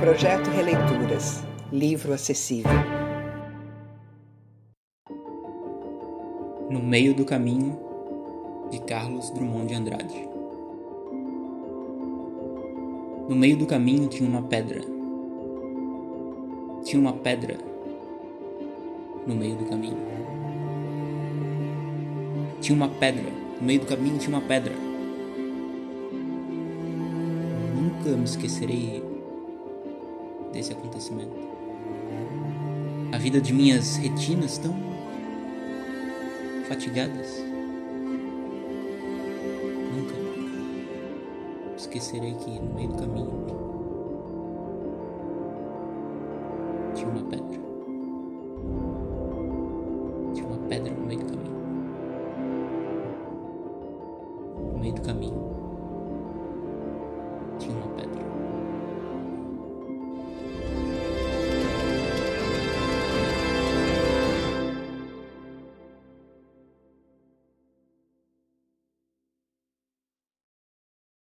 Projeto Releituras. Livro acessível. No meio do caminho, de Carlos Drummond de Andrade. No meio do caminho tinha uma pedra. Tinha uma pedra no meio do caminho. Tinha uma pedra. No meio do caminho tinha uma pedra. Nunca me esquecerei desse acontecimento. A vida de minhas retinas tão fatigadas. Nunca esquecerei que no meio do caminho tinha uma pedra. Tinha uma pedra no meio do caminho. No meio do caminho.